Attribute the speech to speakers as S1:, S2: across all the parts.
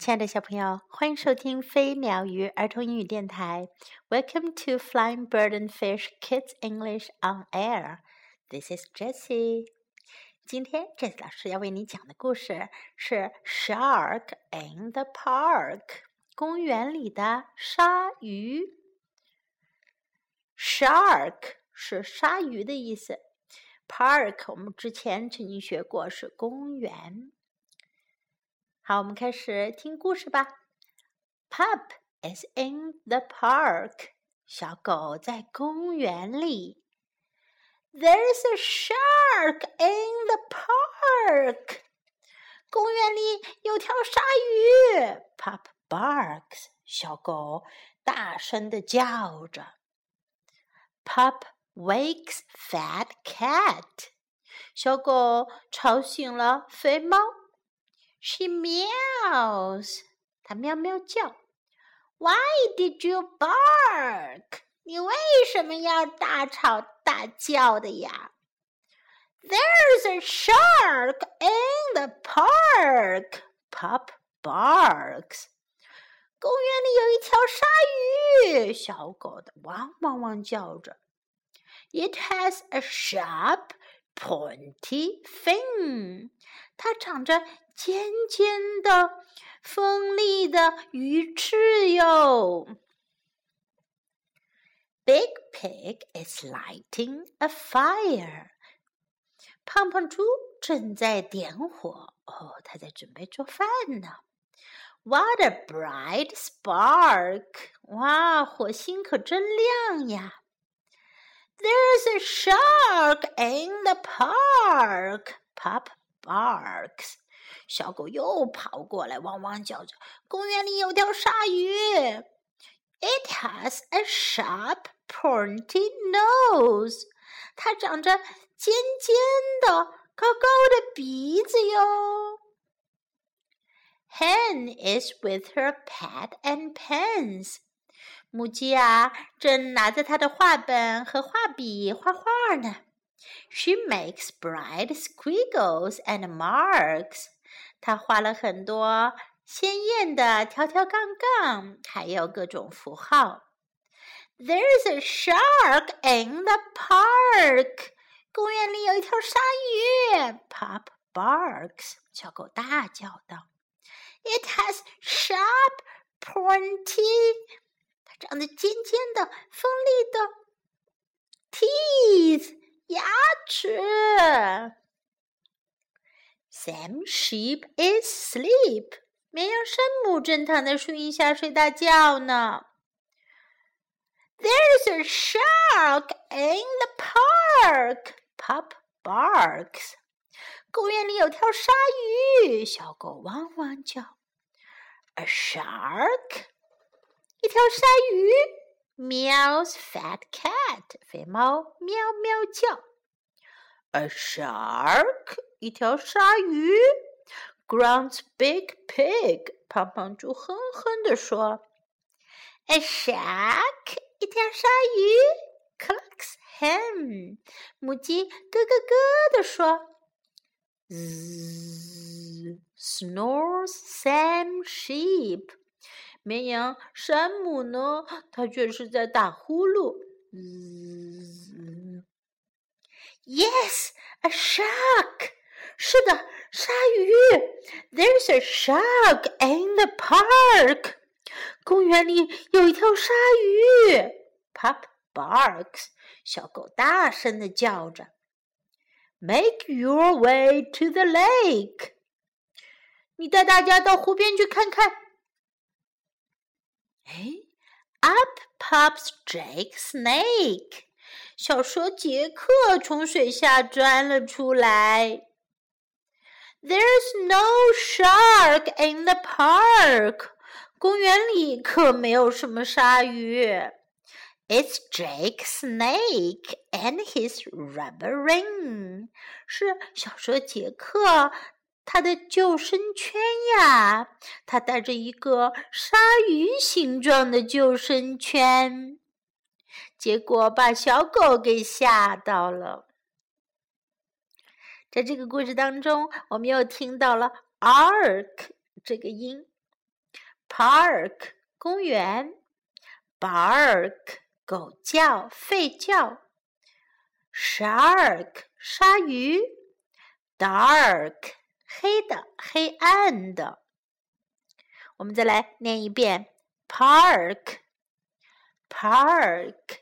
S1: 亲爱的小朋友，欢迎收听飞鸟鱼儿童英语电台。Welcome to Flying Bird and Fish Kids English on Air. This is Jessie. 今天 Jessie 老师要为你讲的故事是《Shark in the Park》公园里的鲨鱼。Shark 是鲨鱼的意思，Park 我们之前曾经学过是公园。好，我们开始听故事吧。Pup is in the park。小狗在公园里。There's a shark in the park。公园里有条鲨鱼。Pup barks。小狗大声的叫着。Pup wakes fat cat。小狗吵醒了肥猫。 She meows，它喵喵叫。Why did you bark？你为什么要大吵大叫的呀？There's a shark in the park. Pup barks. 公园里有一条鲨鱼，小狗的汪汪汪叫着。It has a sharp, pointy fin. 它长着尖尖的、锋利的鱼翅哟。Big Pig is lighting a fire。胖胖猪正在点火哦，他在准备做饭呢。What a bright spark！哇，火星可真亮呀！There's a shark in the park. Pop barks，小狗又跑过来，汪汪叫着。公园里有条鲨鱼。It has a sharp, pointy nose。它长着尖尖的、高高的鼻子哟。Hen is with her pad and pens。母鸡啊，正拿着它的画本和画笔画画呢。She makes bright squiggles and marks. 她画了很多鲜艳的条条杠杠，还有各种符号。There's a shark in the park. 公园里有一条鲨鱼。Pop barks. 小狗大叫道。It has sharp, pointy. 它长得尖尖的、锋利的 teeth. 牙齿。Sam sheep is sleep.。绵羊山姆正躺在树荫下睡大觉呢。There is a shark in the park. Pup barks. 公园里有条鲨鱼，小狗汪汪叫。A shark，一条鲨鱼。Meows fat cat，肥猫喵喵叫。A shark，一条鲨鱼。Grunts big pig，胖胖猪哼哼地说。A shark，一条鲨鱼。Clucks hen，母鸡咯咯咯地说。Snores Sam sheep。 绵羊山姆呢？他却是在打呼噜。Yes, a shark。是的，鲨鱼。There's a shark in the park。公园里有一条鲨鱼。Pup barks。小狗大声的叫着。Make your way to the lake。你带大家到湖边去看看。哎，Up pops Jake Snake，小蛇杰克从水下钻了出来。There's no shark in the park，公园里可没有什么鲨鱼。It's Jake Snake and his rubber ring，是小蛇杰克。 他的救生圈呀，他带着一个鲨鱼形状的救生圈，结果把小狗给吓到了。在这个故事当中，我们又听到了 ark 这个音 Park 公园，Bark 狗叫、吠叫，Shark 鲨鱼，Dark 黑的、黑暗的。我们再来念一遍：Park。park,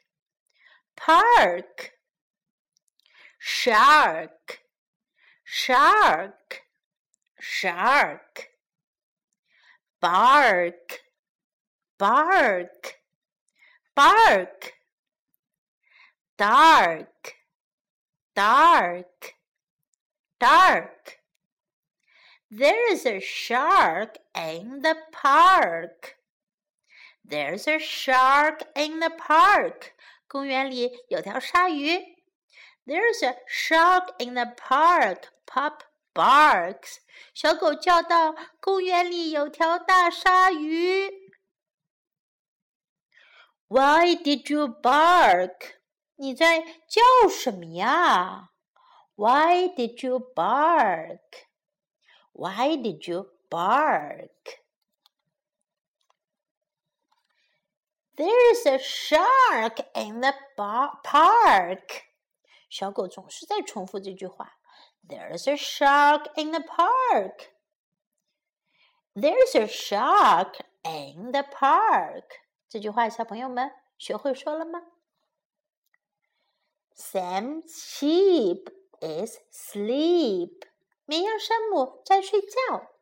S1: park, shark, shark, shark, bark, bark, bark, dark, dark, dark. There's a shark in the park. There's a shark in the park. 公园里有条鲨鱼。There's a shark in the park. Pup barks. 小狗叫道：“公园里有条大鲨鱼。” Why did you bark? 你在叫什么呀？Why did you bark? Why did you bark? There's a shark in the park. 小狗总是在重复这句话。There's a shark in the park. There's a shark in the park. 这句话，小朋友们学会说了吗？Sam's sheep is sleep. 绵羊山姆在睡觉。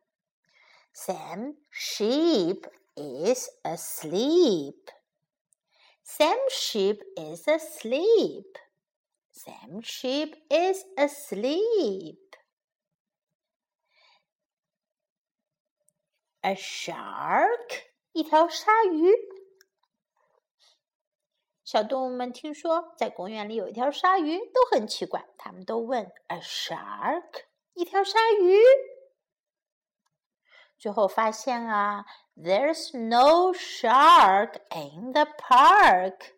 S1: Sam sheep is asleep. Sam sheep is asleep. Sam sheep is asleep. A shark，一条鲨鱼。小动物们听说在公园里有一条鲨鱼，都很奇怪，他们都问：“A shark，一条鲨鱼？”最后发现啊，There's no shark in the park。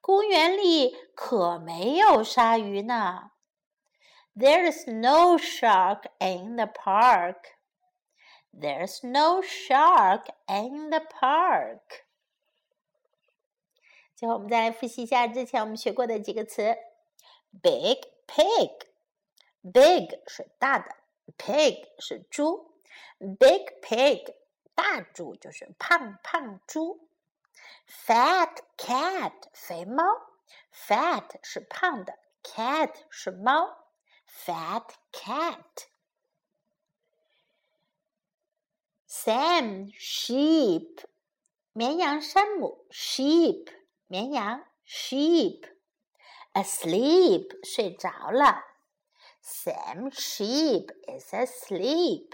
S1: 公园里可没有鲨鱼呢。There's no shark in the park. There's no shark in the park. 最后，我们再来复习一下之前我们学过的几个词：big pig。Big 是大的，pig 是猪。Big pig，大猪就是胖胖猪。Fat cat，肥猫。Fat 是胖的，cat 是猫。Fat cat。Sam sheep，绵羊山姆。Sheep，绵羊。Sheep。Asleep，睡着了。Sam sheep is asleep。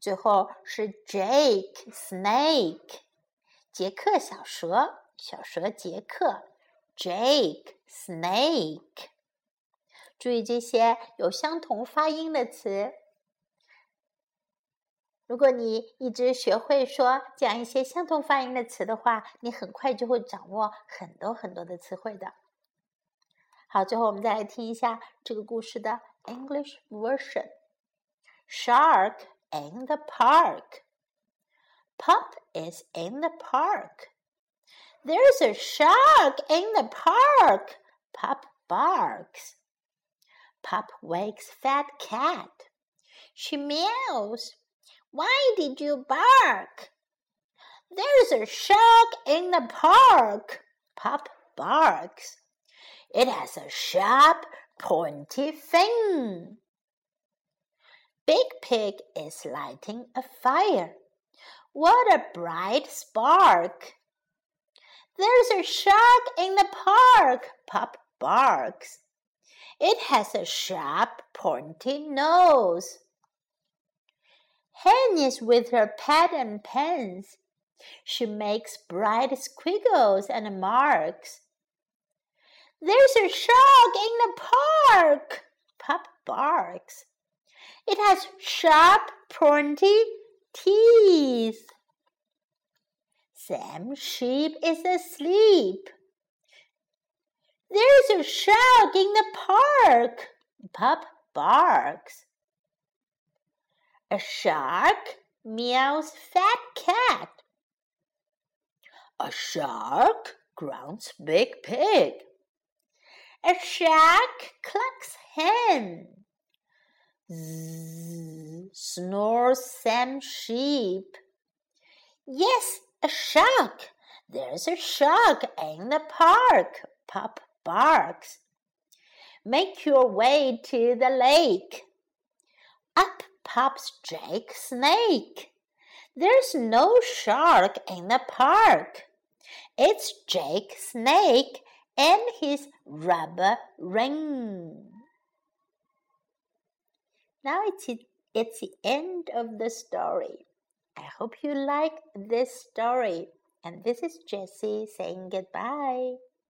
S1: 最后是 Jake Snake，杰克小蛇，小蛇杰克，Jake Snake。注意这些有相同发音的词。如果你一直学会说讲一些相同发音的词的话，你很快就会掌握很多很多的词汇的。好，最后我们再来听一下这个故事的 English version。Shark。in the park. Pup is in the park. There's a shark in the park. Pup barks. Pup wakes fat cat. She meows. Why did you bark? There's a shark in the park. Pup barks. It has a sharp, pointy fin. Big Pig is lighting a fire. What a bright spark! There's a shark in the park, Pup barks. It has a sharp, pointy nose. Hen is with her pad and pens. She makes bright squiggles and marks. There's a shark in the park, Pup barks. It has sharp, pointy teeth. Sam Sheep is asleep. There's a shark in the park. Pup barks. A shark meows fat cat.
S2: A shark grunts big pig.
S1: A shark clucks hen.
S2: Zzz, snores Sam sheep.
S1: Yes, a shark. There's a shark in the park, Pop barks. Make your way to the lake. Up pops Jake Snake. There's no shark in the park. It's Jake Snake and his rubber ring. Now it's, it's the end of the story. I hope you like this story. And this is Jessie saying goodbye.